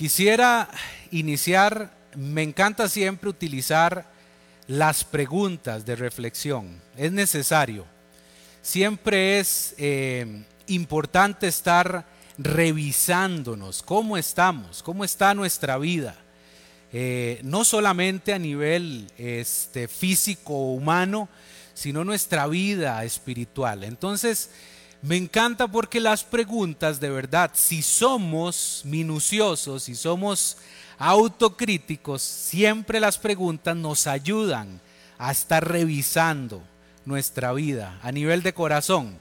Quisiera iniciar, me encanta siempre utilizar las preguntas de reflexión. Es necesario. Siempre es eh, importante estar revisándonos cómo estamos, cómo está nuestra vida. Eh, no solamente a nivel este, físico o humano, sino nuestra vida espiritual. Entonces, me encanta porque las preguntas de verdad, si somos minuciosos, si somos autocríticos, siempre las preguntas nos ayudan a estar revisando nuestra vida a nivel de corazón.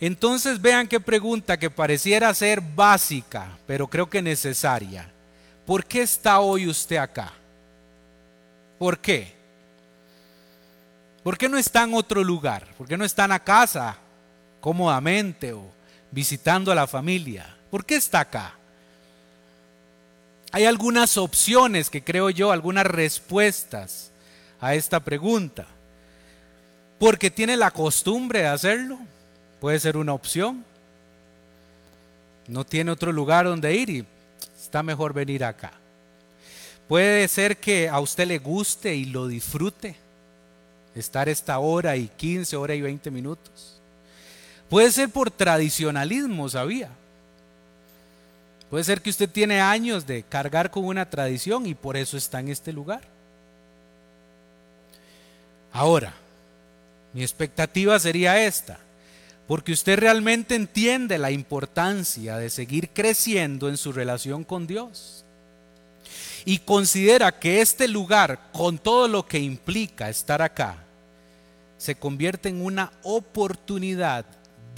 Entonces vean qué pregunta que pareciera ser básica, pero creo que necesaria. ¿Por qué está hoy usted acá? ¿Por qué? ¿Por qué no está en otro lugar? ¿Por qué no está en la casa cómodamente o visitando a la familia? ¿Por qué está acá? Hay algunas opciones que creo yo, algunas respuestas a esta pregunta. Porque tiene la costumbre de hacerlo Puede ser una opción. No tiene otro lugar donde ir y está mejor venir acá. Puede ser que a usted le guste y lo disfrute estar esta hora y 15, hora y 20 minutos. Puede ser por tradicionalismo, sabía. Puede ser que usted tiene años de cargar con una tradición y por eso está en este lugar. Ahora, mi expectativa sería esta porque usted realmente entiende la importancia de seguir creciendo en su relación con Dios. Y considera que este lugar, con todo lo que implica estar acá, se convierte en una oportunidad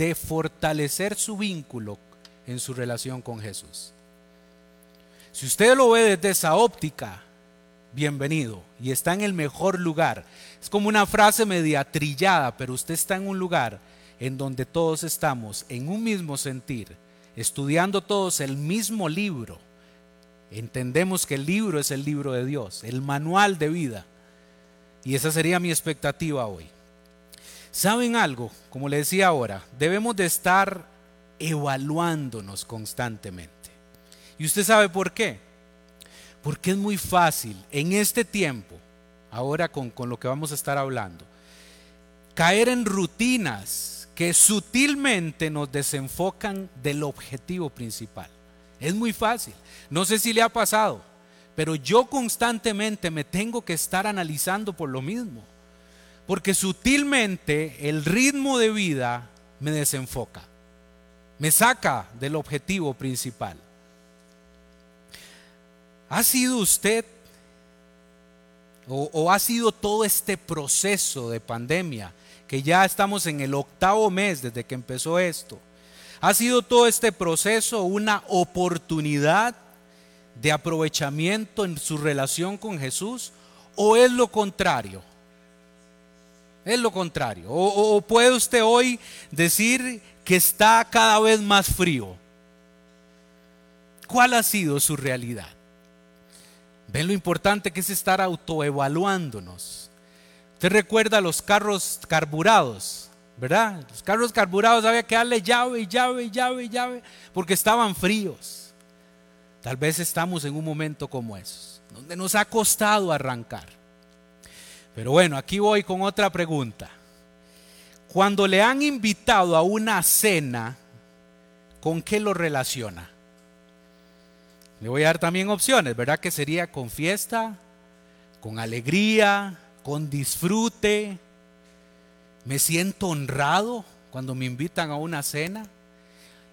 de fortalecer su vínculo en su relación con Jesús. Si usted lo ve desde esa óptica, bienvenido y está en el mejor lugar. Es como una frase media trillada, pero usted está en un lugar en donde todos estamos en un mismo sentir, estudiando todos el mismo libro. Entendemos que el libro es el libro de Dios, el manual de vida. Y esa sería mi expectativa hoy. ¿Saben algo? Como le decía ahora, debemos de estar evaluándonos constantemente. ¿Y usted sabe por qué? Porque es muy fácil en este tiempo, ahora con, con lo que vamos a estar hablando, caer en rutinas que sutilmente nos desenfocan del objetivo principal. Es muy fácil. No sé si le ha pasado, pero yo constantemente me tengo que estar analizando por lo mismo. Porque sutilmente el ritmo de vida me desenfoca, me saca del objetivo principal. ¿Ha sido usted o, ha sido todo este proceso de pandemia que ya estamos en el octavo mes desde que empezó esto. ¿Ha sido todo este proceso una oportunidad de aprovechamiento en su relación con Jesús o es lo contrario? Es lo contrario. O, o, puede usted hoy decir que está cada vez más frío. ¿Cuál ha sido su realidad? Ven lo importante que es estar autoevaluándonos. Usted recuerda los carros carburados, ¿verdad? Los carros carburados había que darle llave, llave, llave, llave, porque estaban fríos. Tal vez estamos en un momento como esos, donde nos ha costado arrancar. Pero bueno, aquí voy con otra pregunta. Cuando le han invitado a una cena, ¿con qué lo relaciona? Le voy a dar también opciones, ¿verdad? Que sería con fiesta, con alegría, con disfrute. Me siento honrado cuando me invitan a una cena.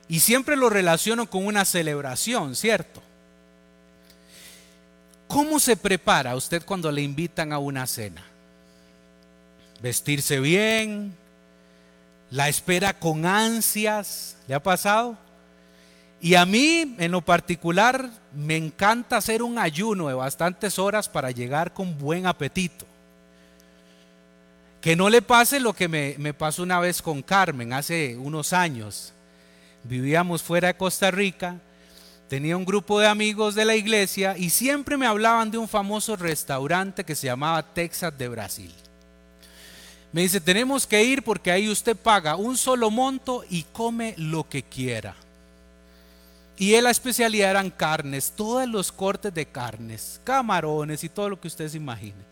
Y siempre lo relaciono con una celebración, ¿cierto? ¿Cómo se prepara usted cuando le invitan a una cena? Vestirse bien, la espera con ansias, ¿le ha pasado? Y a mí, en lo particular, me encanta hacer un ayuno de bastantes horas para llegar con buen apetito. Que no le pase lo que me, pasó una vez con Carmen hace unos años. Vivíamos fuera de Costa Rica, tenía un grupo de amigos de la iglesia y siempre me hablaban de un famoso restaurante que se llamaba Texas de Brasil. Me dice, tenemos que ir porque ahí usted paga un solo monto y come lo que quiera. Y la especialidad eran carnes, todos los cortes de carnes, camarones y todo lo que usted se imagine.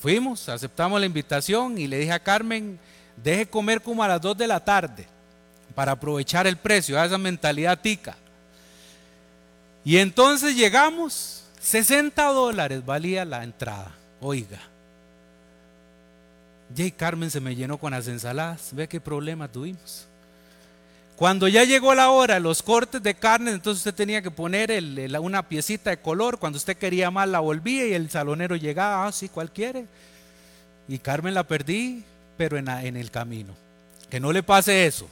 Fuimos, aceptamos la invitación y le dije a Carmen, deje comer como a las 2 de la tarde para aprovechar el precio, esa mentalidad tica. Y entonces llegamos, 60 dólares valía la entrada, oiga. Jay Carmen se me llenó con las ensaladas, ve qué problema tuvimos. Cuando ya llegó la hora, los cortes de carne, entonces usted tenía que poner una piecita de color. Cuando usted quería más, la volvía y el salonero llegaba, ah, sí, ¿cuál quiere? Y Carmen la perdí, pero en el camino. Que no le pase eso.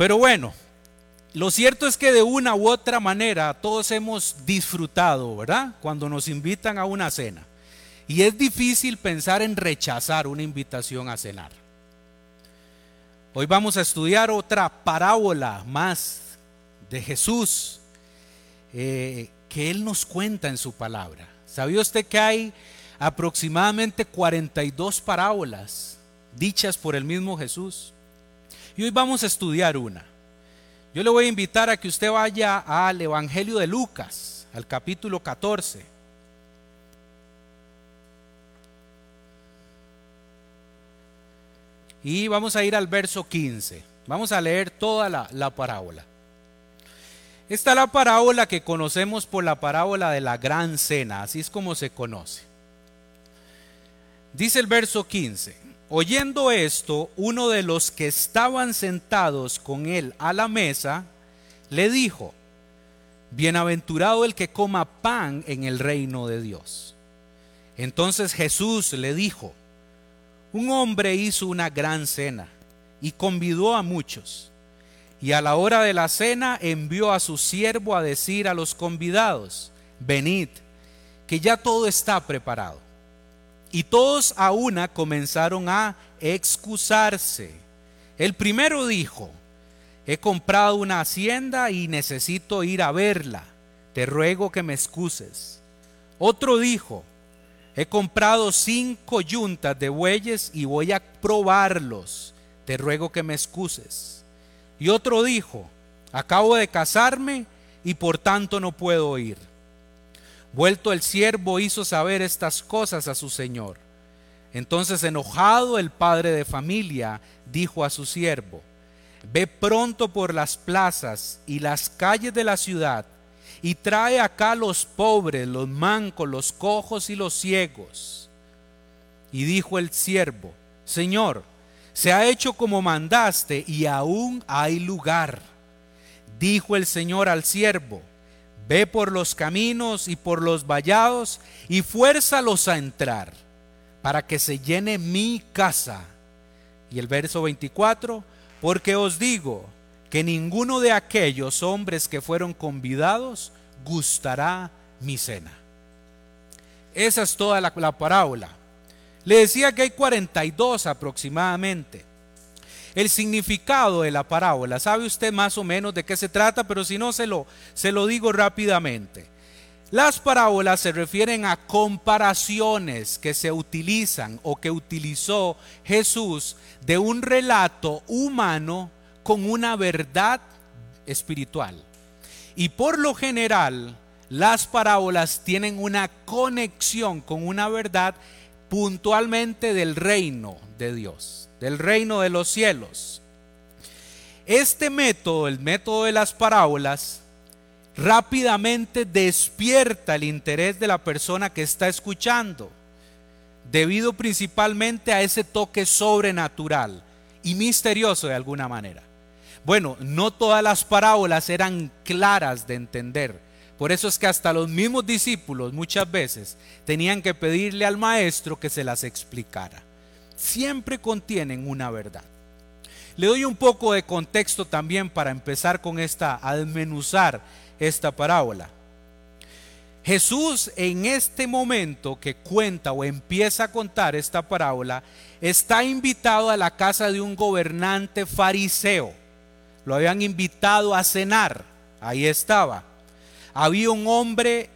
Pero bueno, lo cierto es que de una u otra manera todos hemos disfrutado, ¿verdad? Cuando nos invitan a una cena. Y es difícil pensar en rechazar una invitación a cenar. Hoy vamos a estudiar otra parábola más de Jesús eh, que Él nos cuenta en su palabra. ¿Sabía usted que hay aproximadamente 42 parábolas dichas por el mismo Jesús? Y hoy vamos a estudiar una. Yo le voy a invitar a que usted vaya al Evangelio de Lucas, al capítulo 14. Y vamos a ir al verso 15. Vamos a leer toda la, parábola. Esta es la parábola que conocemos por la parábola de la gran cena, así es como se conoce. Dice el verso 15, oyendo esto, uno de los que estaban sentados con él a la mesa, le dijo, bienaventurado el que coma pan en el reino de Dios. Entonces Jesús le dijo, un hombre hizo una gran cena y convidó a muchos. Y a la hora de la cena envió a su siervo a decir a los convidados, venid, que ya todo está preparado. Y todos a una comenzaron a excusarse. El primero dijo, he comprado una hacienda y necesito ir a verla. Te ruego que me excuses. Otro dijo, He comprado cinco yuntas de bueyes y voy a probarlos. Te ruego que me excuses. Y otro dijo, acabo de casarme y por tanto no puedo ir. Vuelto el siervo hizo saber estas cosas a su señor. Entonces enojado el padre de familia dijo a su siervo, ve pronto por las plazas y las calles de la ciudad y trae acá los pobres, los mancos, los cojos y los ciegos. Y dijo el siervo, Señor, se ha hecho como mandaste y aún hay lugar. Dijo el Señor al siervo, ve por los caminos y por los vallados y fuérzalos a entrar, para que se llene mi casa. Y el verso 24, porque os digo, que ninguno de aquellos hombres que fueron convidados gustará mi cena. Esa es toda la, parábola. Le decía que hay 42 aproximadamente. El significado de la parábola, ¿sabe usted más o menos de qué se trata? Pero si no, se lo, se lo digo rápidamente. Las parábolas se refieren a comparaciones que se utilizan o que utilizó Jesús de un relato humano con una verdad espiritual. Y por lo general, las parábolas tienen una conexión con una verdad puntualmente del reino de Dios, del reino de los cielos. Este método, el método de las parábolas, rápidamente despierta el interés de la persona que está escuchando, debido principalmente a ese toque sobrenatural y misterioso de alguna manera. Bueno, no todas las parábolas eran claras de entender. Por eso es que hasta los mismos discípulos muchas veces tenían que pedirle al maestro que se las explicara. Siempre contienen una verdad. Le doy un poco de contexto también para empezar con esta, a desmenuzar esta parábola. Jesús en este momento que cuenta o empieza a contar esta parábola, está invitado a la casa de un gobernante fariseo lo habían invitado a cenar, ahí estaba. Había un hombre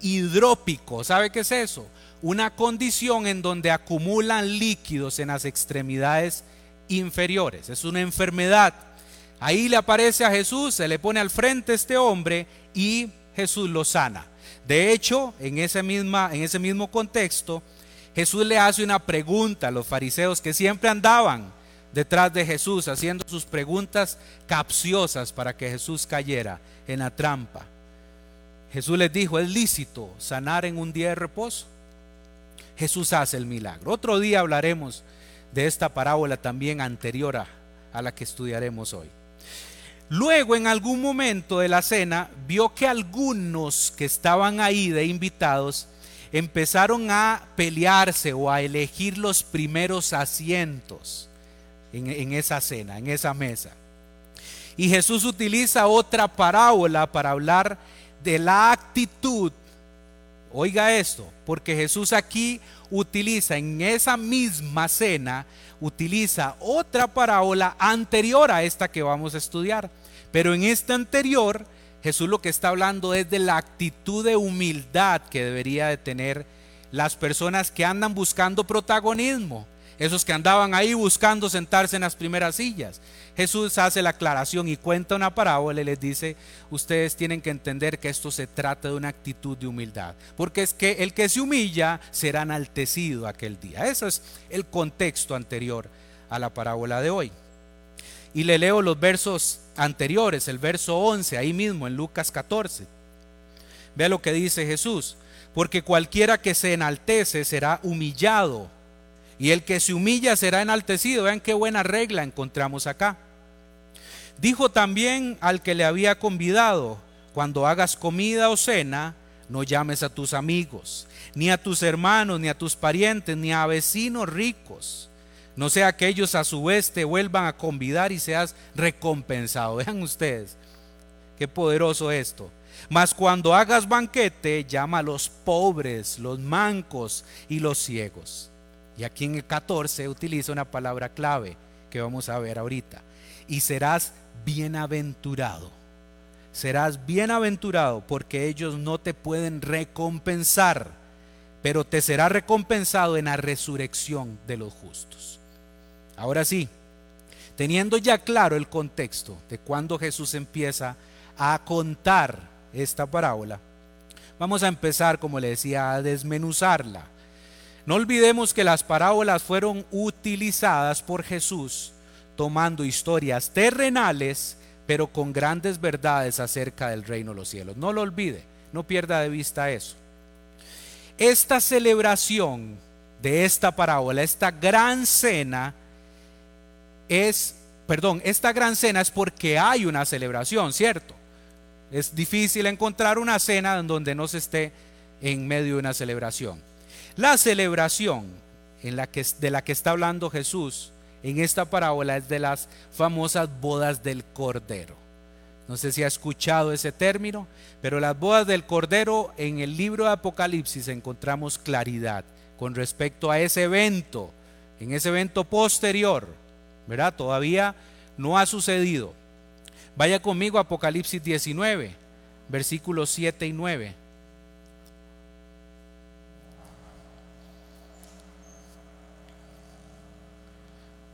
hidrópico, ¿sabe qué es eso? Una condición en donde acumulan líquidos en las extremidades inferiores. Es una enfermedad. Ahí le aparece a Jesús, se le pone al frente este hombre y Jesús lo sana. De hecho, en ese, misma, en ese mismo contexto, Jesús le hace una pregunta a los fariseos que siempre andaban detrás de Jesús haciendo sus preguntas capciosas para que Jesús cayera en la trampa. Jesús les dijo, ¿es lícito sanar en un día de reposo? Jesús hace el milagro. Otro día hablaremos de esta parábola también anterior a, la que estudiaremos hoy. Luego, en algún momento de la cena, vio que algunos que estaban ahí de invitados empezaron a pelearse o a elegir los primeros asientos en, esa cena, en esa mesa. Y Jesús utiliza otra parábola para hablar de la actitud. Oiga esto, porque Jesús aquí utiliza en esa misma cena, utiliza otra parábola anterior a esta que vamos a estudiar. Pero en esta anterior, Jesús lo que está hablando es de la actitud de humildad que debería de tener las personas que andan buscando protagonismo, esos que andaban ahí buscando sentarse en las primeras sillas. Jesús hace la aclaración y cuenta una parábola y les dice, ustedes tienen que entender que esto se trata de una actitud de humildad, porque es que el que se humilla será enaltecido aquel día. Ese es el contexto anterior a la parábola de hoy. Y le leo los versos anteriores, el verso 11, ahí mismo en Lucas 14. Vea lo que dice Jesús, porque cualquiera que se enaltece será humillado, y el que se humilla será enaltecido. Vean qué buena regla encontramos acá. Dijo también al que le había convidado, cuando hagas comida o cena, no llames a tus amigos, ni a tus hermanos, ni a tus parientes, ni a vecinos ricos no sea que ellos a su vez te vuelvan a convidar y seas recompensado. Vean ustedes, qué poderoso esto. Mas cuando hagas banquete, llama a los pobres, los mancos y los ciegos. Y aquí en el 14 utiliza una palabra clave que vamos a ver ahorita. Y serás bienaventurado. Serás bienaventurado porque ellos no te pueden recompensar, pero te será recompensado en la resurrección de los justos. Ahora sí, teniendo ya claro el contexto de cuando Jesús empieza a contar esta parábola, vamos a empezar, como le decía, a desmenuzarla. No olvidemos que las parábolas fueron utilizadas por Jesús tomando historias terrenales, pero con grandes verdades acerca del reino de los cielos. No lo olvide, no pierda de vista eso. Esta celebración de esta parábola, esta gran cena, es, perdón, esta gran cena es porque hay una celebración, ¿cierto? Es difícil encontrar una cena en donde no se esté en medio de una celebración. La celebración en la que, de la que está hablando Jesús en esta parábola es de las famosas bodas del Cordero. No sé si ha escuchado ese término, pero las bodas del Cordero en el libro de Apocalipsis encontramos claridad con respecto a ese evento, en ese evento posterior ¿verdad? Todavía no ha sucedido. Vaya conmigo a Apocalipsis 19, versículos 7 y 9.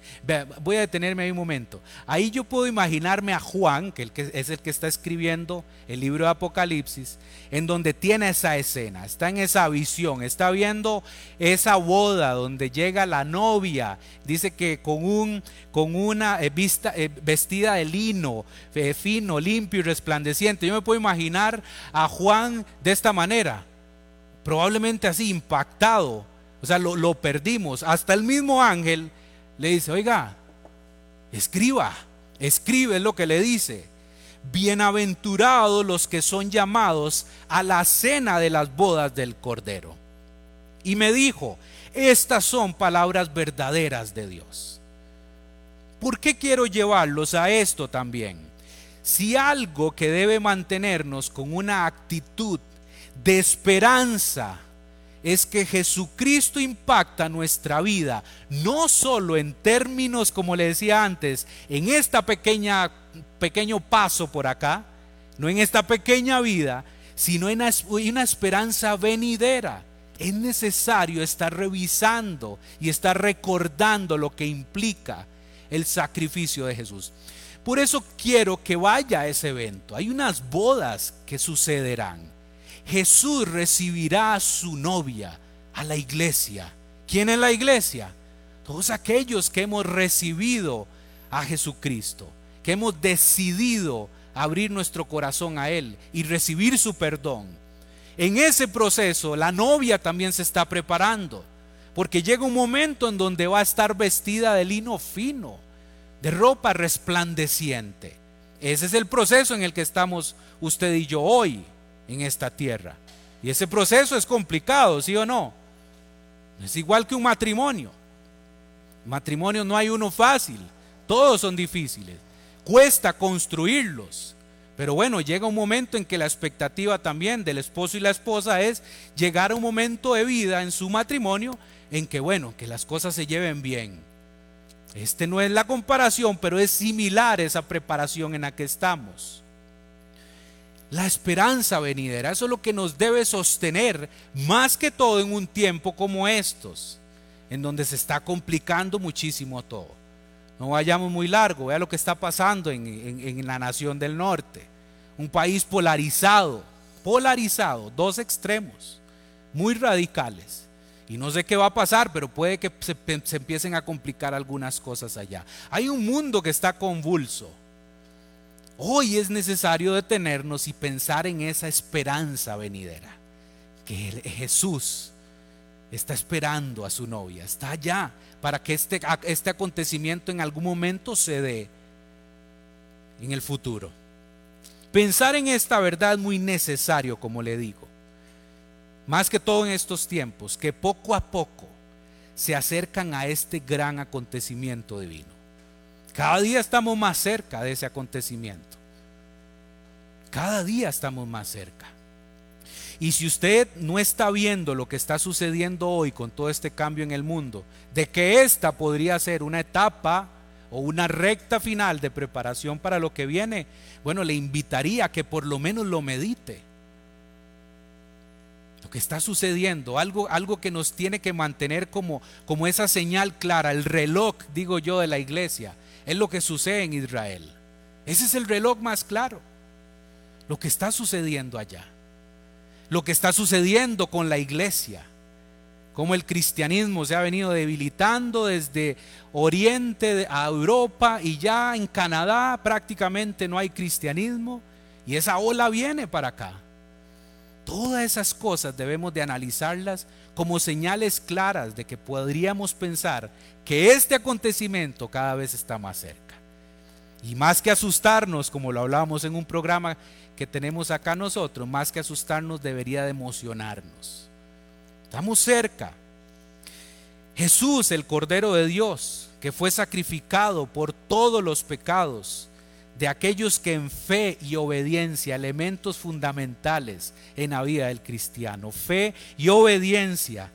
Voy a detenerme ahí un momento. Ahí yo puedo imaginarme a Juan, que es el que está escribiendo el libro de Apocalipsis, en donde tiene esa escena, está en esa visión, está viendo esa boda donde llega la novia, dice que con, un, con una eh, vista, eh, vestida de lino, eh, fino, limpio y resplandeciente. Yo me puedo imaginar a Juan de esta manera, probablemente así, impactado. O sea, lo, lo perdimos. Hasta el mismo ángel le dice, oiga, escriba, escribe lo que le dice. Bienaventurados los que son llamados a la cena de las bodas del Cordero. Y me dijo, estas son palabras verdaderas de Dios. ¿por qué quiero llevarlos a esto también? Si algo que debe mantenernos con una actitud de esperanza es que Jesucristo impacta nuestra vida, no solo en términos, como le decía antes, en esta pequeña pequeño paso por acá, no en esta pequeña vida, sino en una esperanza venidera. Es necesario estar revisando y estar recordando lo que implica el sacrificio de Jesús. Por eso quiero que vaya a ese evento. Hay unas bodas que sucederán. Jesús recibirá a su novia, a la iglesia. ¿Quién es la iglesia? Todos aquellos que hemos recibido a Jesucristo, que hemos decidido abrir nuestro corazón a Él y recibir su perdón. En ese proceso la novia también se está preparando, porque llega un momento en donde va a estar vestida de lino fino, de ropa resplandeciente. Ese es el proceso en el que estamos usted y yo hoy en esta tierra. Y ese proceso es complicado, ¿sí o no? Es igual que un matrimonio. Matrimonio no hay uno fácil, todos son difíciles cuesta construirlos. Pero bueno, llega un momento en que la expectativa también del esposo y la esposa es llegar a un momento de vida en su matrimonio en que, bueno, que las cosas se lleven bien. Este no es la comparación, pero es similar esa preparación en la que estamos. La esperanza venidera, eso es lo que nos debe sostener más que todo en un tiempo como estos, en donde se está complicando muchísimo todo. No vayamos muy largo, vea lo que está pasando en, la nación del norte. Un país polarizado, polarizado, dos extremos, muy radicales. Y no sé qué va a pasar, pero puede que se, se, empiecen a complicar algunas cosas allá. Hay un mundo que está convulso. Hoy es necesario detenernos y pensar en esa esperanza venidera. Que Jesús está esperando a su novia, está allá para que este, este acontecimiento en algún momento se dé en el futuro. Pensar en esta verdad es muy necesario, como le digo. Más que todo en estos tiempos, que poco a poco se acercan a este gran acontecimiento divino. Cada día estamos más cerca de ese acontecimiento. Cada día estamos más cerca. Y si usted no está viendo lo que está sucediendo hoy con todo este cambio en el mundo, de que esta podría ser una etapa o una recta final de preparación para lo que viene, bueno, le invitaría a que por lo menos lo medite. Lo que está sucediendo, algo, algo que nos tiene que mantener como, como esa señal clara, el reloj, digo yo, de la iglesia, es lo que sucede en Israel. Ese es el reloj más claro, lo que está sucediendo allá lo que está sucediendo con la iglesia, cómo el cristianismo se ha venido debilitando desde Oriente a Europa y ya en Canadá prácticamente no hay cristianismo y esa ola viene para acá. Todas esas cosas debemos de analizarlas como señales claras de que podríamos pensar que este acontecimiento cada vez está más cerca. Y más que asustarnos, como lo hablábamos en un programa que tenemos acá nosotros, más que asustarnos, debería de emocionarnos. Estamos cerca. Jesús, el Cordero de Dios, que fue sacrificado por todos los pecados de aquellos que en fe y obediencia, elementos fundamentales en la vida del cristiano, fe y obediencia,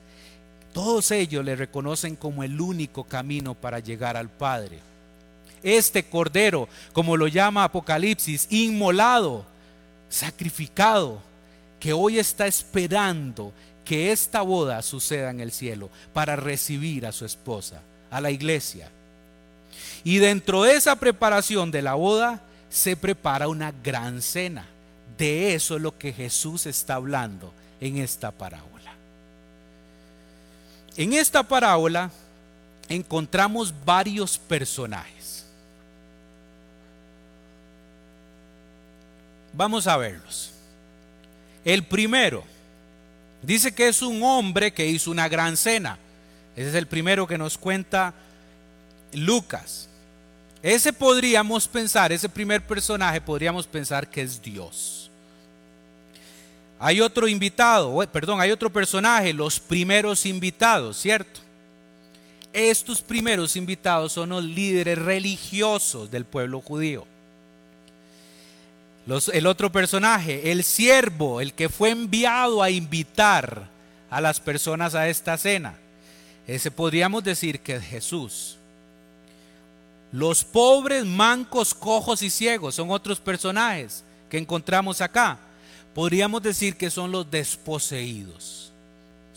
todos ellos le reconocen como el único camino para llegar al Padre. Este Cordero, como lo llama Apocalipsis, inmolado, sacrificado, que hoy está esperando que esta boda suceda en el cielo para recibir a su esposa, a la iglesia. Y dentro de esa preparación de la boda se prepara una gran cena. De eso es lo que Jesús está hablando en esta parábola. En esta parábola encontramos varios personajes. Vamos a verlos. El primero dice que es un hombre que hizo una gran cena. Ese es el primero que nos cuenta Lucas. Ese podríamos pensar, ese primer personaje podríamos pensar que es Dios. Hay otro invitado, perdón, hay otro personaje, los primeros invitados, ¿cierto? Estos primeros invitados son los líderes religiosos del pueblo judío. el otro personaje, el siervo, el que fue enviado a invitar a las personas a esta cena. Ese podríamos decir que es Jesús. Los pobres, mancos, cojos y ciegos son otros personajes que encontramos acá. Podríamos decir que son los desposeídos,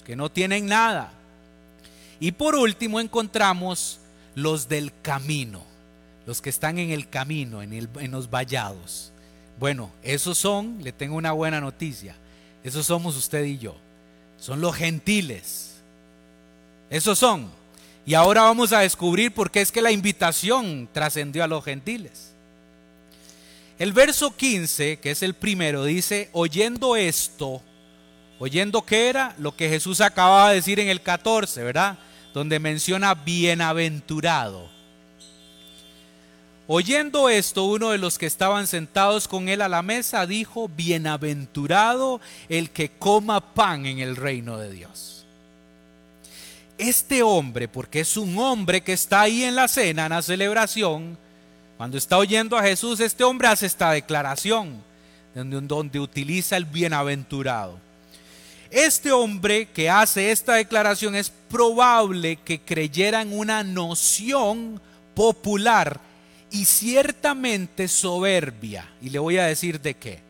que no tienen nada. Y por último encontramos los del camino, los que están en el camino, en, en los vallados. Bueno, esos son, le tengo una buena noticia, esos somos usted y yo. Son los gentiles. Esos son. Y ahora vamos a descubrir por qué es que la invitación trascendió a los gentiles. El verso 15, que es el primero, dice, oyendo esto, oyendo qué era lo que Jesús acababa de decir en el 14, ¿verdad? Donde menciona bienaventurado. Oyendo esto, uno de los que estaban sentados con él a la mesa dijo, bienaventurado el que coma pan en el reino de Dios. Este hombre, porque es un hombre que está ahí en la cena, en la celebración, cuando está oyendo a Jesús, este hombre hace esta declaración, donde, utiliza el bienaventurado. Este hombre que hace esta declaración es probable que creyera en una noción popular y ciertamente soberbia. Y le voy a decir de qué.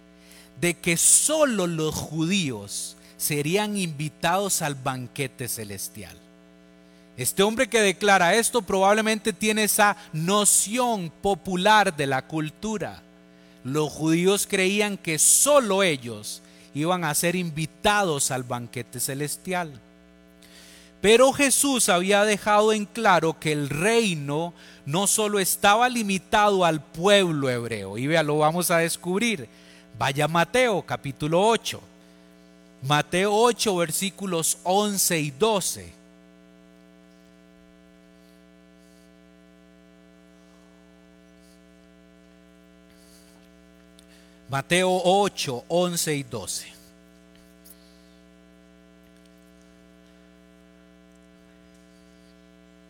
De que solo los judíos serían invitados al banquete celestial. Este hombre que declara esto probablemente tiene esa noción popular de la cultura. Los judíos creían que solo ellos iban a ser invitados al banquete celestial. Pero Jesús había dejado en claro que el reino no solo estaba limitado al pueblo hebreo, y vea, lo vamos a descubrir. Vaya Mateo capítulo 8. Mateo 8 versículos 11 y 12. Mateo 8, 11 y 12.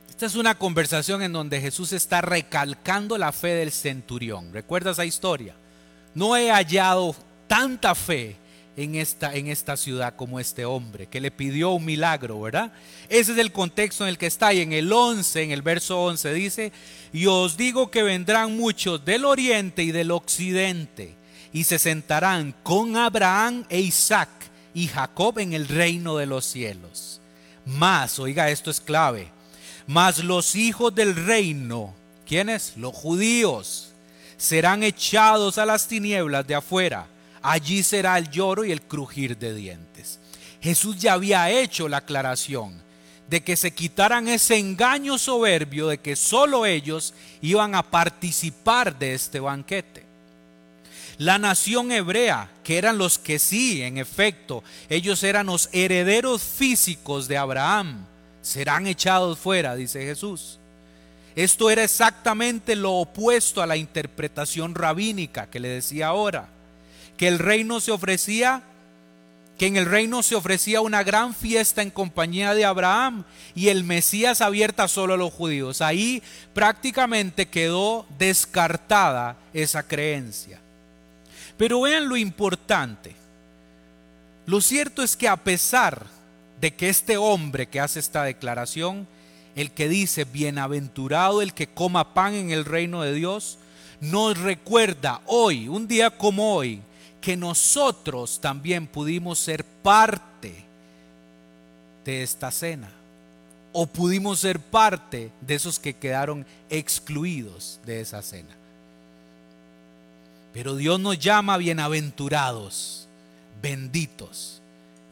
Esta es una conversación en donde Jesús está recalcando la fe del centurión. ¿Recuerda esa historia? No he hallado tanta fe en esta, en esta ciudad como este hombre que le pidió un milagro, ¿verdad? Ese es el contexto en el que está. Y en el 11, en el verso 11 dice, y os digo que vendrán muchos del oriente y del occidente y se sentarán con Abraham e Isaac y Jacob en el reino de los cielos. Más, oiga, esto es clave mas los hijos del reino, ¿quiénes? Los judíos, serán echados a las tinieblas de afuera. Allí será el lloro y el crujir de dientes. Jesús ya había hecho la aclaración de que se quitaran ese engaño soberbio de que solo ellos iban a participar de este banquete. La nación hebrea, que eran los que sí, en efecto, ellos eran los herederos físicos de Abraham, serán echados fuera, dice Jesús. Esto era exactamente lo opuesto a la interpretación rabínica que le decía ahora, que el reino se ofrecía que en el reino se ofrecía una gran fiesta en compañía de Abraham y el Mesías abierta solo a los judíos. Ahí prácticamente quedó descartada esa creencia. Pero vean lo importante. Lo cierto es que a pesar de que este hombre que hace esta declaración, el que dice, bienaventurado el que coma pan en el reino de Dios, nos recuerda hoy, un día como hoy, que nosotros también pudimos ser parte de esta cena. O pudimos ser parte de esos que quedaron excluidos de esa cena. Pero Dios nos llama bienaventurados, benditos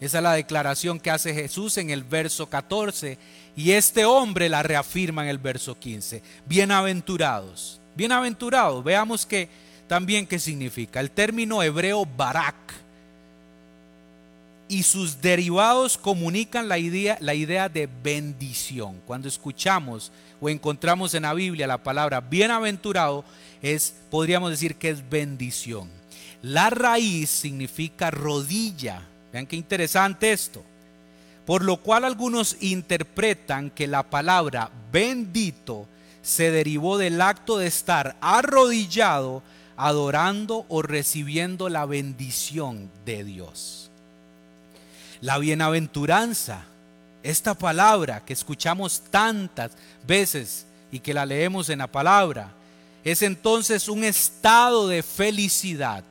esa es la declaración que hace Jesús en el verso 14 y este hombre la reafirma en el verso 15. Bienaventurados. Bienaventurados. Veamos que también qué significa. El término hebreo barak y sus derivados comunican la idea, la idea de bendición. Cuando escuchamos o encontramos en la Biblia la palabra bienaventurado, es, podríamos decir que es bendición. La raíz significa rodilla Vean qué interesante esto. por lo cual algunos interpretan que la palabra bendito se derivó del acto de estar arrodillado, adorando o recibiendo la bendición de Dios. La bienaventuranza, esta palabra que escuchamos tantas veces y que la leemos en la palabra, es entonces un estado de felicidad.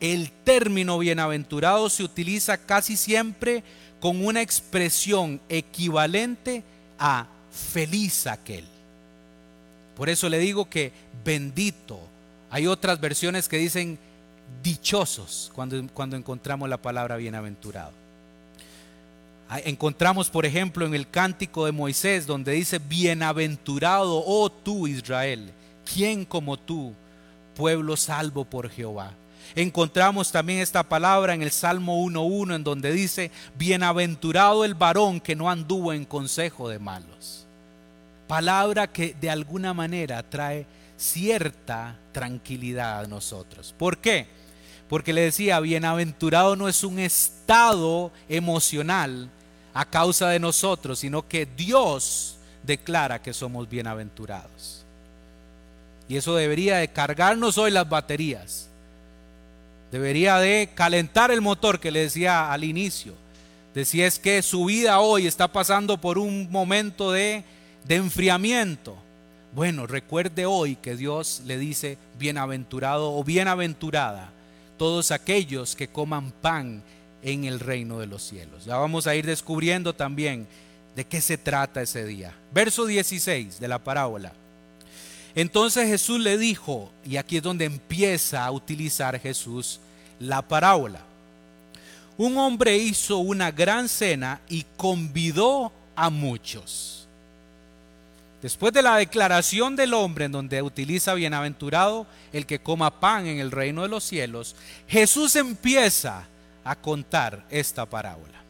El término bienaventurado se utiliza casi siempre con una expresión equivalente a feliz aquel. Por eso le digo que bendito. Hay otras versiones que dicen dichosos cuando, cuando encontramos la palabra bienaventurado. Encontramos, por ejemplo, en el cántico de Moisés, donde dice, bienaventurado, oh tú Israel, ¿quién como tú, pueblo salvo por Jehová? Encontramos también esta palabra en el Salmo 1.1 en donde dice, bienaventurado el varón que no anduvo en consejo de malos. Palabra que de alguna manera trae cierta tranquilidad a nosotros. ¿Por qué? Porque le decía, bienaventurado no es un estado emocional a causa de nosotros, sino que Dios declara que somos bienaventurados. Y eso debería de cargarnos hoy las baterías Debería de calentar el motor que le decía al inicio. Decía es que su vida hoy está pasando por un momento de, de enfriamiento. Bueno, recuerde hoy que Dios le dice bienaventurado o bienaventurada todos aquellos que coman pan en el reino de los cielos. Ya vamos a ir descubriendo también de qué se trata ese día. Verso 16 de la parábola. Entonces Jesús le dijo, y aquí es donde empieza a utilizar Jesús la parábola. Un hombre hizo una gran cena y convidó a muchos. Después de la declaración del hombre en donde utiliza bienaventurado el que coma pan en el reino de los cielos, Jesús empieza a contar esta parábola.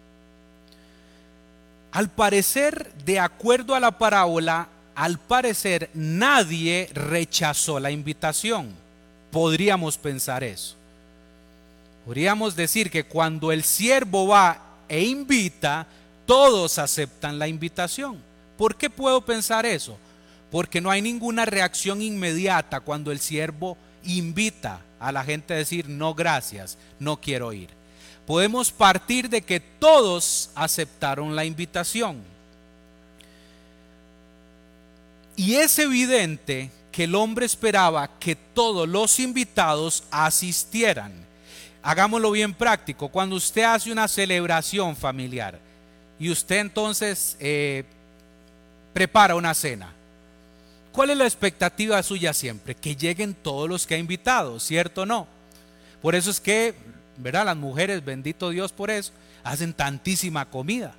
Al parecer, de acuerdo a la parábola, al parecer nadie rechazó la invitación. Podríamos pensar eso. Podríamos decir que cuando el siervo va e invita, todos aceptan la invitación. ¿Por qué puedo pensar eso? Porque no hay ninguna reacción inmediata cuando el siervo invita a la gente a decir, no gracias, no quiero ir. Podemos partir de que todos aceptaron la invitación. Y es evidente que el hombre esperaba que todos los invitados asistieran. Hagámoslo bien práctico. Cuando usted hace una celebración familiar y usted entonces eh, prepara una cena, ¿cuál es la expectativa suya siempre? Que lleguen todos los que ha invitado, ¿cierto o no? Por eso es que, ¿verdad? Las mujeres, bendito Dios por eso, hacen tantísima comida.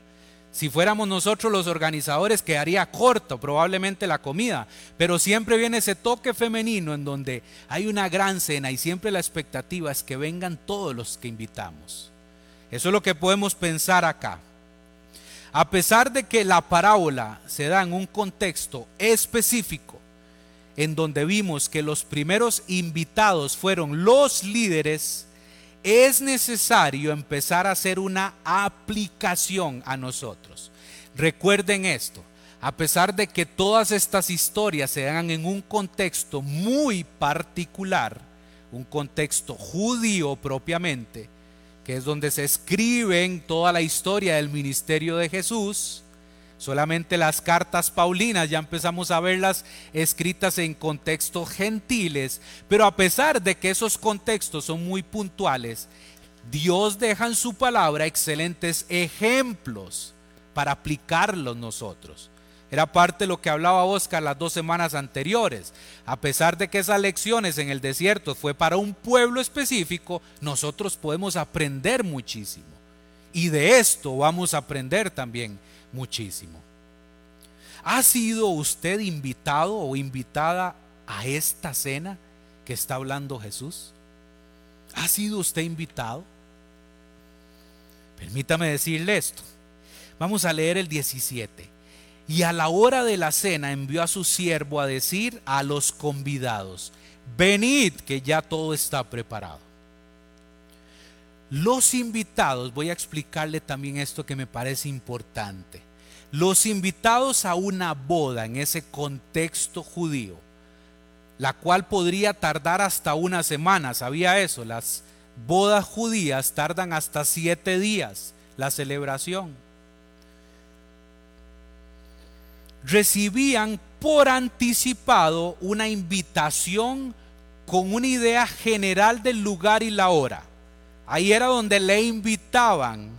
Si fuéramos nosotros los organizadores, quedaría corto probablemente la comida, pero siempre viene ese toque femenino en donde hay una gran cena y siempre la expectativa es que vengan todos los que invitamos. Eso es lo que podemos pensar acá. A pesar de que la parábola se da en un contexto específico, en donde vimos que los primeros invitados fueron los líderes, es necesario empezar a hacer una aplicación a nosotros. Recuerden esto, a pesar de que todas estas historias se dan en un contexto muy particular, un contexto judío propiamente, que es donde se escriben toda la historia del ministerio de Jesús, Solamente las cartas paulinas ya empezamos a verlas escritas en contextos gentiles, pero a pesar de que esos contextos son muy puntuales, Dios deja en su palabra excelentes ejemplos para aplicarlos nosotros. Era parte de lo que hablaba Oscar las dos semanas anteriores. A pesar de que esas lecciones en el desierto fue para un pueblo específico, nosotros podemos aprender muchísimo. Y de esto vamos a aprender también muchísimo. ¿Ha sido usted invitado o invitada a esta cena que está hablando Jesús? ¿Ha sido usted invitado? Permítame decirle esto. Vamos a leer el 17. Y a la hora de la cena envió a su siervo a decir a los convidados, venid que ya todo está preparado. Los invitados, voy a explicarle también esto que me parece importante. Los invitados a una boda en ese contexto judío, la cual podría tardar hasta una semana, ¿sabía eso? Las bodas judías tardan hasta siete días la celebración. Recibían por anticipado una invitación con una idea general del lugar y la hora. Ahí era donde le invitaban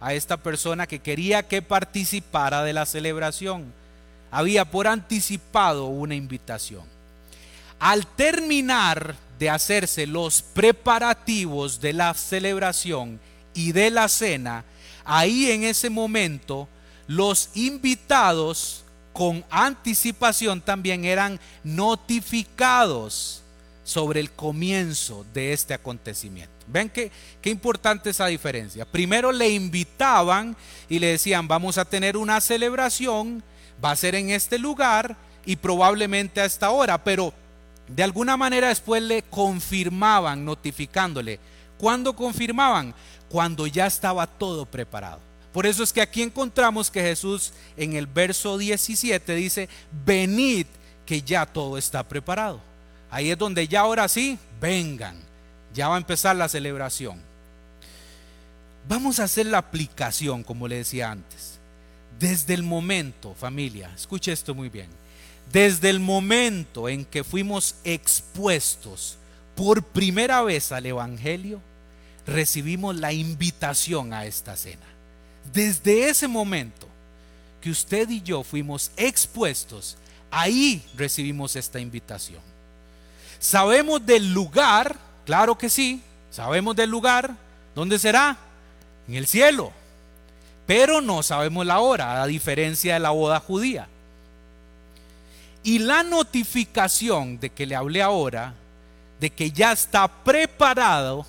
a esta persona que quería que participara de la celebración. Había por anticipado una invitación. Al terminar de hacerse los preparativos de la celebración y de la cena, ahí en ese momento los invitados con anticipación también eran notificados sobre el comienzo de este acontecimiento. Ven qué, qué importante esa diferencia. Primero le invitaban y le decían, vamos a tener una celebración, va a ser en este lugar y probablemente a esta hora, pero de alguna manera después le confirmaban, notificándole. ¿Cuándo confirmaban? Cuando ya estaba todo preparado. Por eso es que aquí encontramos que Jesús en el verso 17 dice, venid que ya todo está preparado. Ahí es donde ya ahora sí, vengan, ya va a empezar la celebración. Vamos a hacer la aplicación, como le decía antes. Desde el momento, familia, escuche esto muy bien. Desde el momento en que fuimos expuestos por primera vez al Evangelio, recibimos la invitación a esta cena. Desde ese momento que usted y yo fuimos expuestos, ahí recibimos esta invitación. Sabemos del lugar, claro que sí, sabemos del lugar, ¿dónde será? En el cielo. Pero no sabemos la hora, a diferencia de la boda judía. Y la notificación de que le hablé ahora, de que ya está preparado,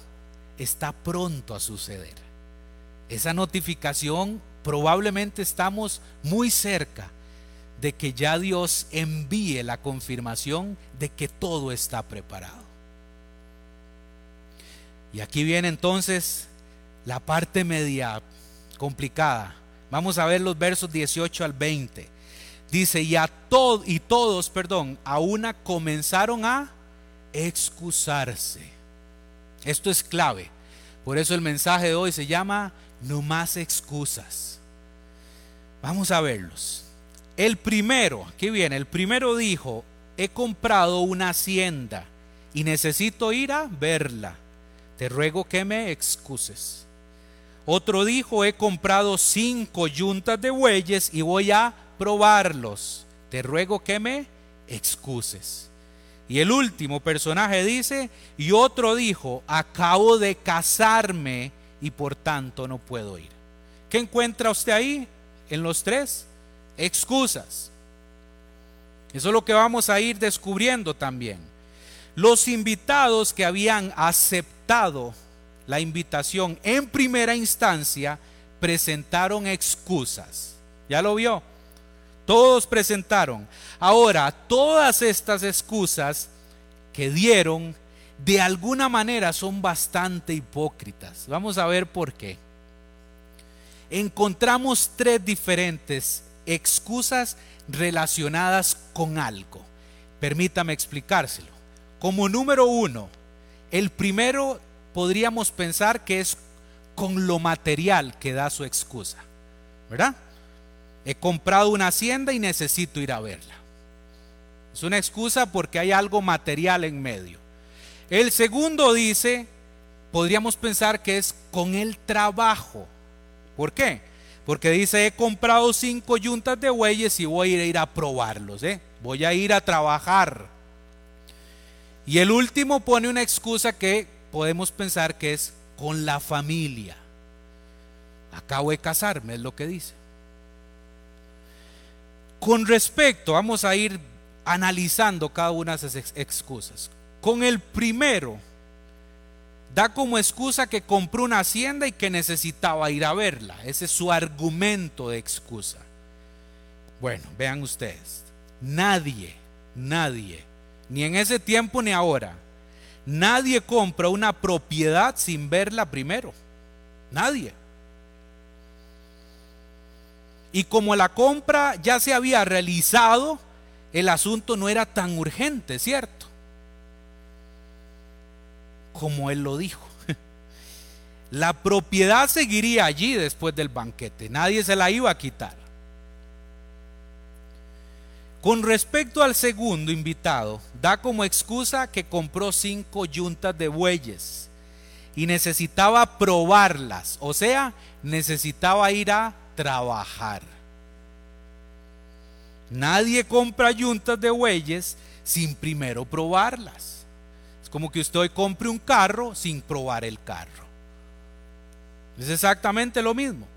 está pronto a suceder. Esa notificación probablemente estamos muy cerca de que ya Dios envíe la confirmación de que todo está preparado. Y aquí viene entonces la parte media complicada. Vamos a ver los versos 18 al 20. Dice, y a todos y todos, perdón, a una comenzaron a excusarse. Esto es clave. Por eso el mensaje de hoy se llama no más excusas. Vamos a verlos. El primero, aquí viene, el primero dijo, he comprado una hacienda y necesito ir a verla. Te ruego que me excuses. Otro dijo, he comprado cinco yuntas de bueyes y voy a probarlos. Te ruego que me excuses. Y el último personaje dice, y otro dijo, acabo de casarme y por tanto no puedo ir. ¿Qué encuentra usted ahí en los tres? Excusas. Eso es lo que vamos a ir descubriendo también. Los invitados que habían aceptado la invitación en primera instancia presentaron excusas. ¿Ya lo vio? Todos presentaron. Ahora, todas estas excusas que dieron de alguna manera son bastante hipócritas. Vamos a ver por qué. Encontramos tres diferentes excusas relacionadas con algo. Permítame explicárselo. Como número uno, el primero podríamos pensar que es con lo material que da su excusa. ¿Verdad? He comprado una hacienda y necesito ir a verla. Es una excusa porque hay algo material en medio. El segundo dice, podríamos pensar que es con el trabajo. ¿Por qué? Porque dice, he comprado cinco yuntas de bueyes y voy a ir a probarlos. ¿eh? Voy a ir a trabajar. Y el último pone una excusa que podemos pensar que es con la familia. Acabo de casarme, es lo que dice. Con respecto, vamos a ir analizando cada una de esas excusas. Con el primero, da como excusa que compró una hacienda y que necesitaba ir a verla. Ese es su argumento de excusa. Bueno, vean ustedes, nadie, nadie, ni en ese tiempo ni ahora, nadie compra una propiedad sin verla primero. Nadie. Y como la compra ya se había realizado, el asunto no era tan urgente, ¿cierto? Como él lo dijo. La propiedad seguiría allí después del banquete, nadie se la iba a quitar. Con respecto al segundo invitado, da como excusa que compró cinco yuntas de bueyes y necesitaba probarlas, o sea, necesitaba ir a trabajar. Nadie compra yuntas de bueyes sin primero probarlas. Es como que usted hoy compre un carro sin probar el carro. Es exactamente lo mismo.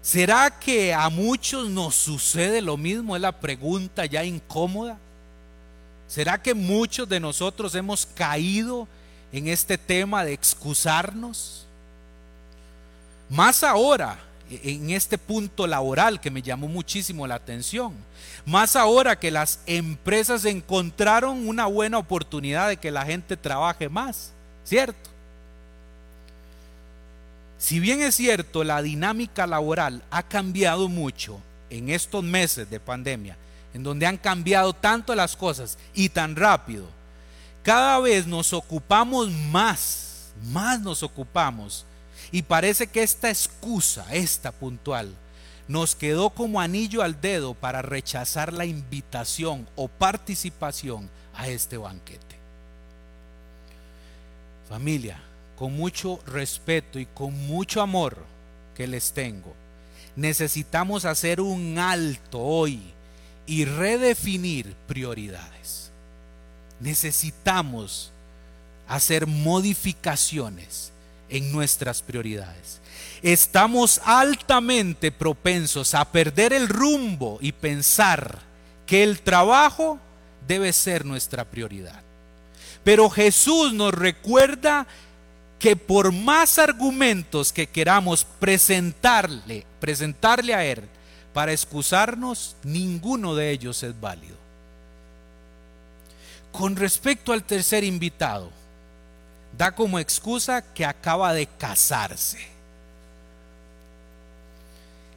¿Será que a muchos nos sucede lo mismo? Es la pregunta ya incómoda. ¿Será que muchos de nosotros hemos caído en este tema de excusarnos? Más ahora, en este punto laboral que me llamó muchísimo la atención. Más ahora que las empresas encontraron una buena oportunidad de que la gente trabaje más, ¿cierto? Si bien es cierto, la dinámica laboral ha cambiado mucho en estos meses de pandemia, en donde han cambiado tanto las cosas y tan rápido, cada vez nos ocupamos más, más nos ocupamos y parece que esta excusa, esta puntual, nos quedó como anillo al dedo para rechazar la invitación o participación a este banquete. Familia, con mucho respeto y con mucho amor que les tengo, necesitamos hacer un alto hoy y redefinir prioridades. Necesitamos hacer modificaciones en nuestras prioridades. Estamos altamente propensos a perder el rumbo y pensar que el trabajo debe ser nuestra prioridad. Pero Jesús nos recuerda que por más argumentos que queramos presentarle, presentarle a Él para excusarnos, ninguno de ellos es válido. Con respecto al tercer invitado, da como excusa que acaba de casarse.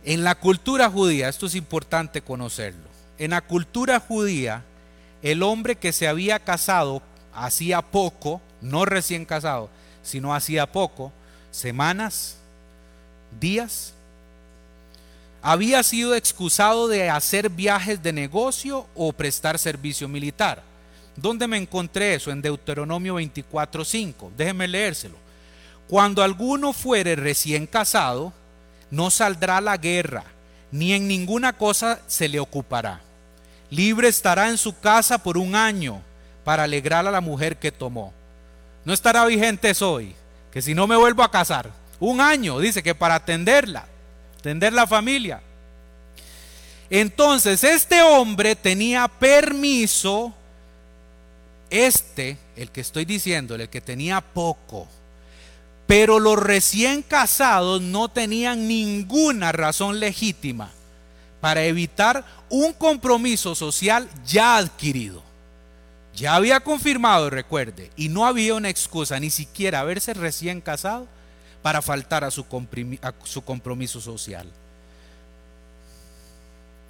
En la cultura judía, esto es importante conocerlo, en la cultura judía, el hombre que se había casado hacía poco, no recién casado, sino hacía poco, semanas, días, había sido excusado de hacer viajes de negocio o prestar servicio militar. ¿Dónde me encontré eso? En Deuteronomio 24:5. Déjeme leérselo. Cuando alguno fuere recién casado, no saldrá a la guerra, ni en ninguna cosa se le ocupará. Libre estará en su casa por un año para alegrar a la mujer que tomó. No estará vigente hoy, que si no me vuelvo a casar. Un año, dice que para atenderla, atender la familia. Entonces, este hombre tenía permiso este, el que estoy diciendo, el que tenía poco, pero los recién casados no tenían ninguna razón legítima para evitar un compromiso social ya adquirido. Ya había confirmado, recuerde, y no había una excusa, ni siquiera haberse recién casado, para faltar a su, a su compromiso social.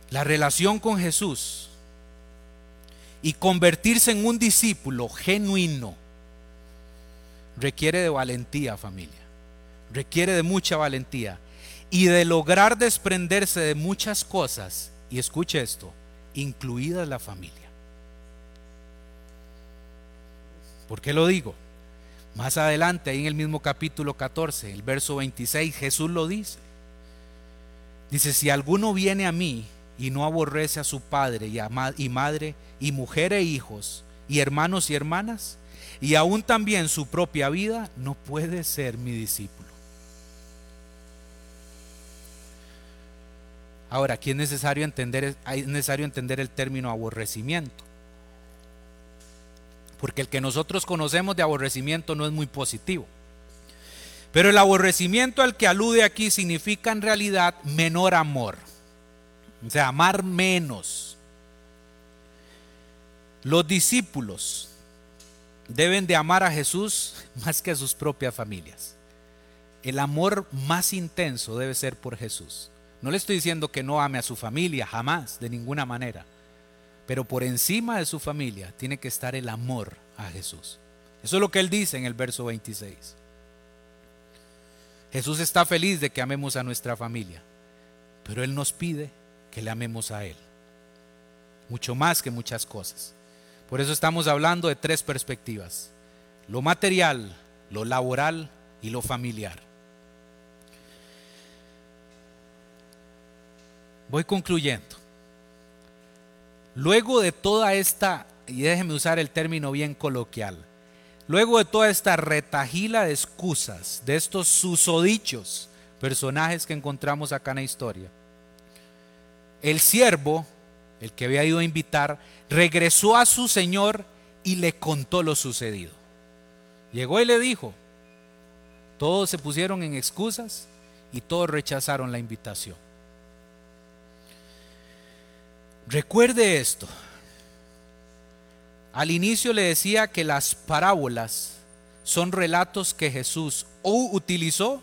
La relación con Jesús y convertirse en un discípulo genuino requiere de valentía, familia. Requiere de mucha valentía y de lograr desprenderse de muchas cosas. Y escuche esto, incluida la familia. ¿Por qué lo digo? Más adelante, ahí en el mismo capítulo 14, el verso 26, Jesús lo dice. Dice, si alguno viene a mí y no aborrece a su padre y, y madre y mujer e hijos y hermanos y hermanas y aún también su propia vida, no puede ser mi discípulo. Ahora, aquí es necesario entender, es necesario entender el término aborrecimiento. Porque el que nosotros conocemos de aborrecimiento no es muy positivo. Pero el aborrecimiento al que alude aquí significa en realidad menor amor. O sea, amar menos. Los discípulos deben de amar a Jesús más que a sus propias familias. el amor más intenso debe ser por Jesús. No le estoy diciendo que no ame a su familia, jamás, de ninguna manera. Pero por encima de su familia tiene que estar el amor a Jesús. Eso es lo que él dice en el verso 26. Jesús está feliz de que amemos a nuestra familia, pero Él nos pide que le amemos a Él. Mucho más que muchas cosas. Por eso estamos hablando de tres perspectivas. Lo material, lo laboral y lo familiar. Voy concluyendo. Luego de toda esta, y déjeme usar el término bien coloquial, luego de toda esta retajila de excusas, de estos susodichos personajes que encontramos acá en la historia, el siervo, el que había ido a invitar, regresó a su señor y le contó lo sucedido. Llegó y le dijo, todos se pusieron en excusas y todos rechazaron la invitación. Recuerde esto. Al inicio le decía que las parábolas son relatos que Jesús utilizó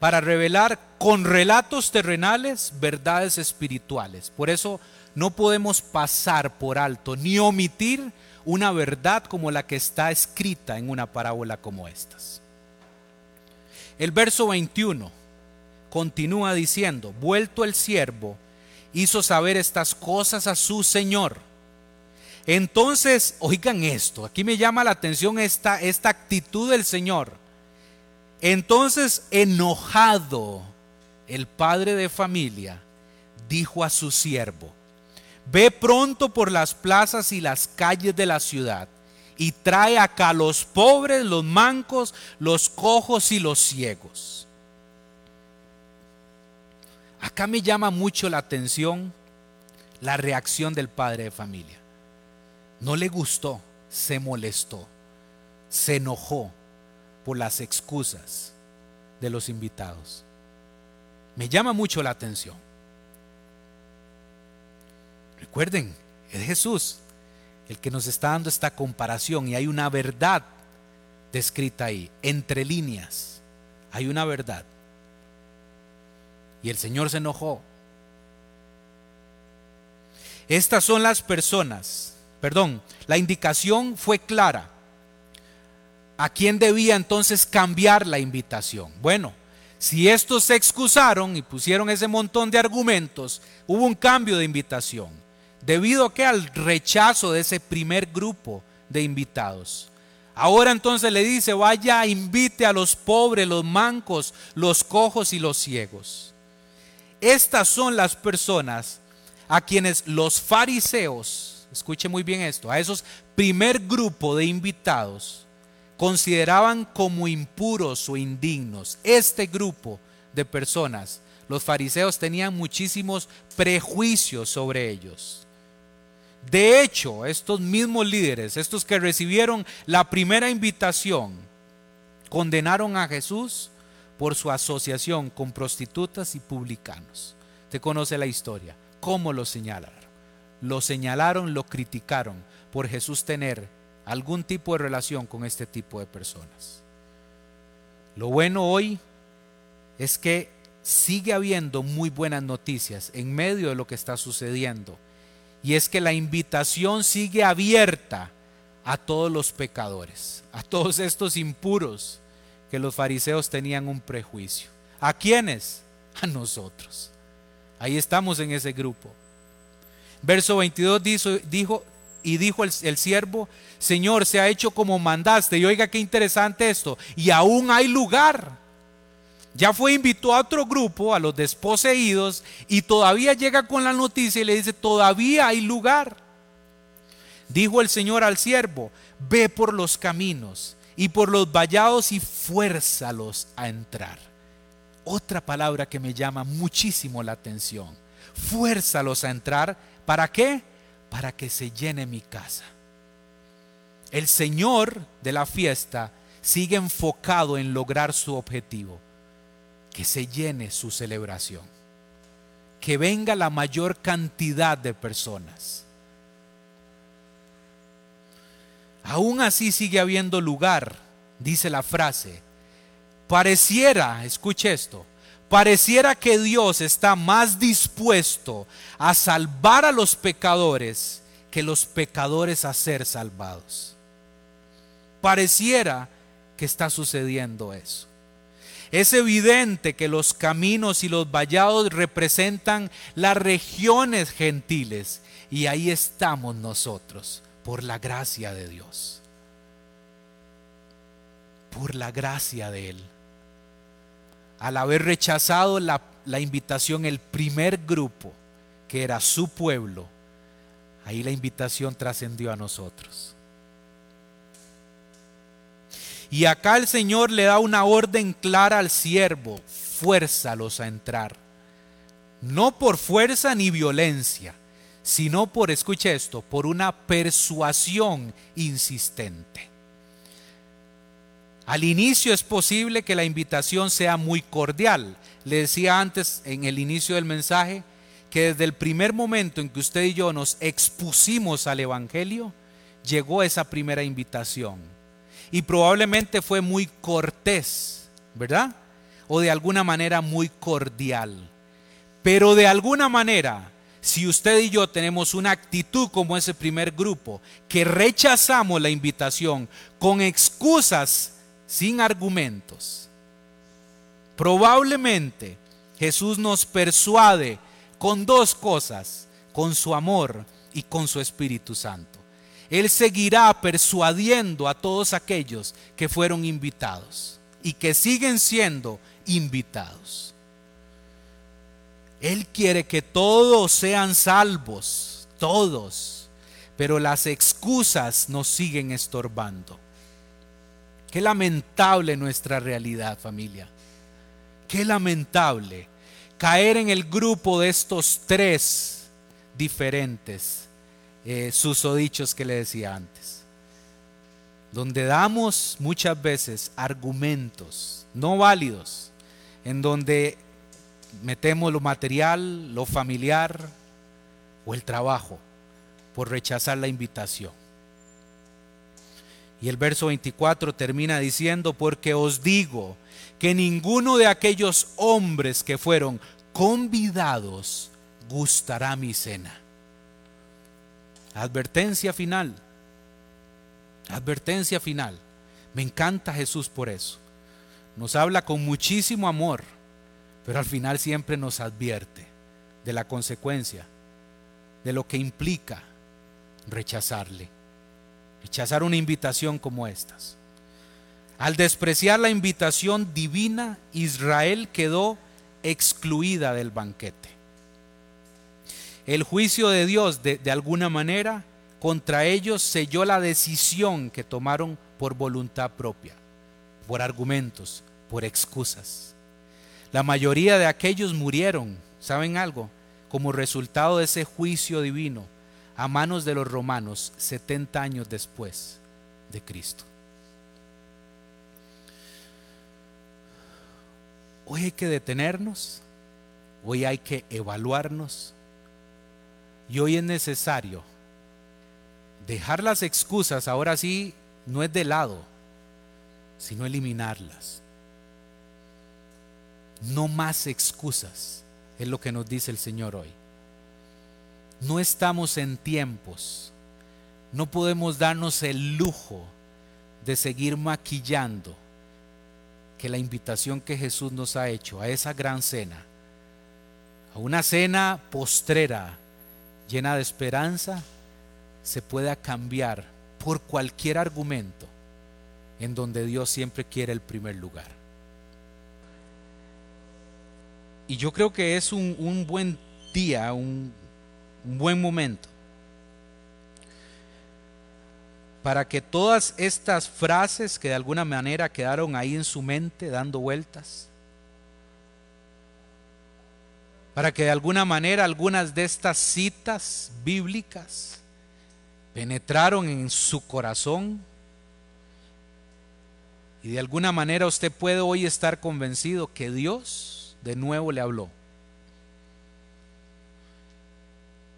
para revelar con relatos terrenales verdades espirituales. Por eso no podemos pasar por alto ni omitir una verdad como la que está escrita en una parábola como estas. El verso 21 continúa diciendo, vuelto el siervo, hizo saber estas cosas a su Señor. Entonces, oigan esto, aquí me llama la atención esta, esta actitud del Señor. Entonces, enojado, el padre de familia dijo a su siervo, ve pronto por las plazas y las calles de la ciudad y trae acá los pobres, los mancos, los cojos y los ciegos. Acá me llama mucho la atención la reacción del padre de familia. No le gustó, se molestó, se enojó por las excusas de los invitados. Me llama mucho la atención. Recuerden, es Jesús el que nos está dando esta comparación y hay una verdad descrita ahí, entre líneas. Hay una verdad. Y el Señor se enojó. Estas son las personas, perdón, la indicación fue clara. ¿A quién debía entonces cambiar la invitación? Bueno, si estos se excusaron y pusieron ese montón de argumentos, hubo un cambio de invitación. ¿Debido a qué? Al rechazo de ese primer grupo de invitados. Ahora entonces le dice, vaya, invite a los pobres, los mancos, los cojos y los ciegos. Estas son las personas a quienes los fariseos, escuche muy bien esto, a esos primer grupo de invitados, consideraban como impuros o indignos. Este grupo de personas, los fariseos tenían muchísimos prejuicios sobre ellos. De hecho, estos mismos líderes, estos que recibieron la primera invitación, condenaron a Jesús por su asociación con prostitutas y publicanos. Te conoce la historia. ¿Cómo lo señalaron? Lo señalaron, lo criticaron por Jesús tener algún tipo de relación con este tipo de personas. Lo bueno hoy es que sigue habiendo muy buenas noticias en medio de lo que está sucediendo. Y es que la invitación sigue abierta a todos los pecadores, a todos estos impuros, que los fariseos tenían un prejuicio. ¿A quiénes? A nosotros. Ahí estamos en ese grupo. Verso 22 dijo, dijo y dijo el, el, siervo, Señor, se ha hecho como mandaste. Y oiga qué interesante esto. Y aún hay lugar. Ya fue invitó a otro grupo, a los desposeídos, y todavía llega con la noticia y le dice, todavía hay lugar. Dijo el Señor al siervo, ve por los caminos y por los vallados y fuérzalos a entrar. Otra palabra que me llama muchísimo la atención. Fuérzalos a entrar. ¿Para qué? Para que se llene mi casa. El Señor de la fiesta sigue enfocado en lograr su objetivo. Que se llene su celebración. Que venga la mayor cantidad de personas Aún así sigue habiendo lugar, dice la frase, Pareciera, escuche esto, pareciera que Dios está más dispuesto a salvar a los pecadores que los pecadores a ser salvados. Pareciera que está sucediendo eso. Es evidente que los caminos y los vallados representan las regiones gentiles y ahí estamos nosotros por la gracia de Dios. Por la gracia de Él. Al haber rechazado la, invitación, el primer grupo, que era su pueblo, ahí la invitación trascendió a nosotros. Y acá el Señor le da una orden clara al siervo, fuérzalos a entrar. No por fuerza ni violencia, sino por, escuche esto, por una persuasión insistente. Al inicio es posible que la invitación sea muy cordial. Le decía antes en el inicio del mensaje que desde el primer momento en que usted y yo nos expusimos al Evangelio, llegó esa primera invitación. Y probablemente fue muy cortés, ¿verdad? O de alguna manera muy cordial. Pero de alguna manera si usted y yo tenemos una actitud como ese primer grupo, que rechazamos la invitación con excusas sin argumentos, probablemente Jesús nos persuade con dos cosas, con su amor y con su Espíritu Santo. Él seguirá persuadiendo a todos aquellos que fueron invitados y que siguen siendo invitados. Él quiere que todos sean salvos, todos, pero las excusas nos siguen estorbando. Qué lamentable nuestra realidad, familia. Qué lamentable caer en el grupo de estos tres diferentes eh, susodichos que le decía antes, donde damos muchas veces argumentos no válidos, en donde metemos lo material, lo familiar o el trabajo por rechazar la invitación. Y el verso 24 termina diciendo, porque os digo que ninguno de aquellos hombres que fueron convidados gustará mi cena. Advertencia final. Advertencia final. Me encanta Jesús por eso. Nos habla con muchísimo amor pero al final siempre nos advierte de la consecuencia, de lo que implica rechazarle, rechazar una invitación como estas. Al despreciar la invitación divina, Israel quedó excluida del banquete. El juicio de Dios, de, alguna manera, contra ellos selló la decisión que tomaron por voluntad propia, por argumentos, por excusas. La mayoría de aquellos murieron, ¿saben algo? Como resultado de ese juicio divino a manos de los romanos 70 años después de Cristo. Hoy hay que detenernos, hoy hay que evaluarnos y hoy es necesario dejar las excusas, ahora sí, no es de lado, sino eliminarlas. No más excusas, es lo que nos dice el Señor hoy. No estamos en tiempos, no podemos darnos el lujo de seguir maquillando que la invitación que Jesús nos ha hecho a esa gran cena, a una cena postrera llena de esperanza, se pueda cambiar por cualquier argumento en donde Dios siempre quiere el primer lugar. Y yo creo que es un, buen día, un, un buen momento para que todas estas frases que de alguna manera quedaron ahí en su mente dando vueltas, para que de alguna manera algunas de estas citas bíblicas penetraron en su corazón y de alguna manera usted puede hoy estar convencido que Dios de nuevo le habló.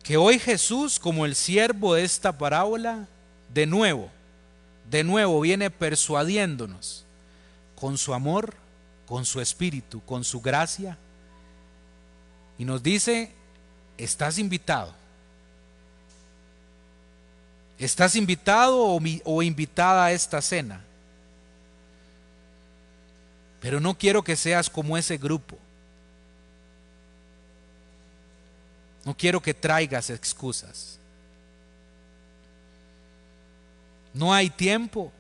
Que hoy Jesús, como el siervo de esta parábola, de nuevo, de nuevo viene persuadiéndonos con su amor con su espíritu, con su gracia. Y nos dice, estás invitado. ¿Estás invitado o, o, invitada a esta cena? Pero no quiero que seas como ese grupo. No quiero que traigas excusas. No hay tiempo.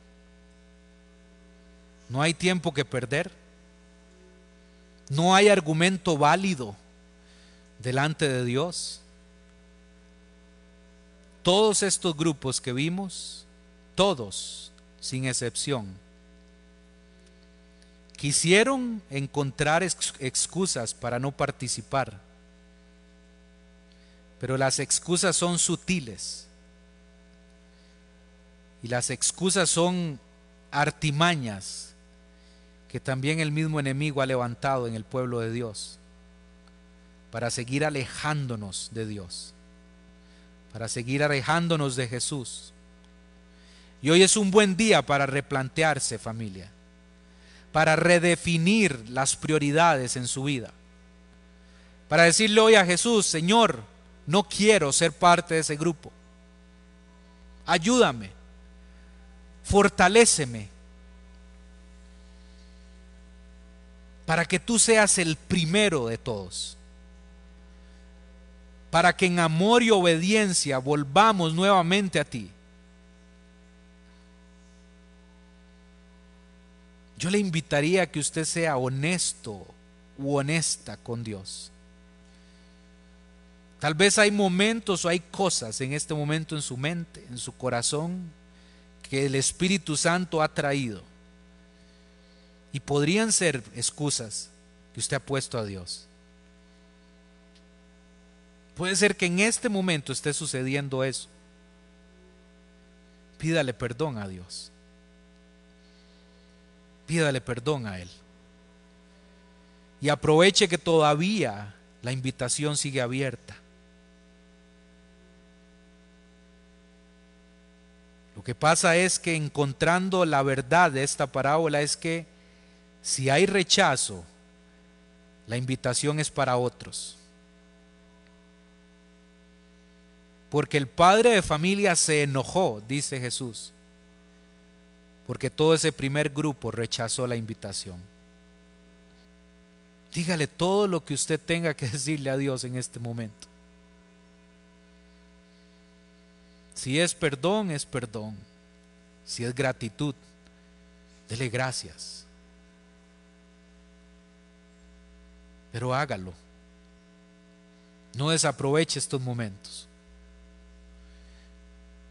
No hay tiempo que perder. No hay argumento válido delante de Dios. Todos estos grupos que vimos, todos, sin excepción, quisieron encontrar excusas para no participar, pero las excusas son sutiles. Y las excusas son artimañas que también el mismo enemigo ha levantado en el pueblo de Dios para seguir alejándonos de Dios, para seguir alejándonos de Jesús. Y hoy es un buen día para replantearse familia, para redefinir las prioridades en su vida, para decirle hoy a Jesús, Señor, no quiero ser parte de ese grupo, ayúdame, fortaléceme para que tú seas el primero de todos, para que en amor y obediencia volvamos nuevamente a ti. Yo le invitaría a que usted sea honesto u honesta con Dios. Tal vez hay momentos o hay cosas en este momento en su mente, en su corazón, que el Espíritu Santo ha traído y podrían ser excusas que usted ha puesto a Dios. Puede ser que en este momento esté sucediendo eso. Pídale perdón a Dios. Pídale perdón a Él. Y aproveche que todavía la invitación sigue abierta. Lo que pasa es que encontrando la verdad de esta parábola es que si hay rechazo, la invitación es para otros. Porque el padre de familia se enojó, dice Jesús, porque todo ese primer grupo rechazó la invitación. Dígale todo lo que usted tenga que decirle a Dios en este momento. Si es perdón, es perdón. Si es gratitud, dele gracias. pero hágalo. No desaproveche estos momentos.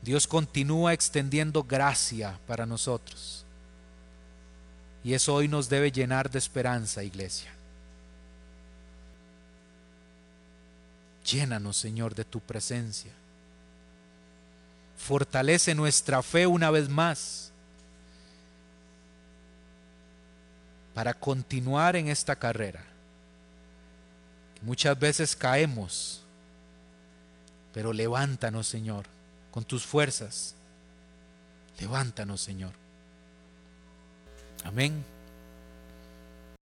Dios continúa extendiendo gracia para nosotros. Y eso hoy nos debe llenar de esperanza, iglesia. Llénanos, Señor, de tu presencia. Fortalece nuestra fe una vez más para continuar en esta carrera Muchas veces caemos, pero levántanos, Señor, con tus fuerzas. Levántanos, Señor. Amén.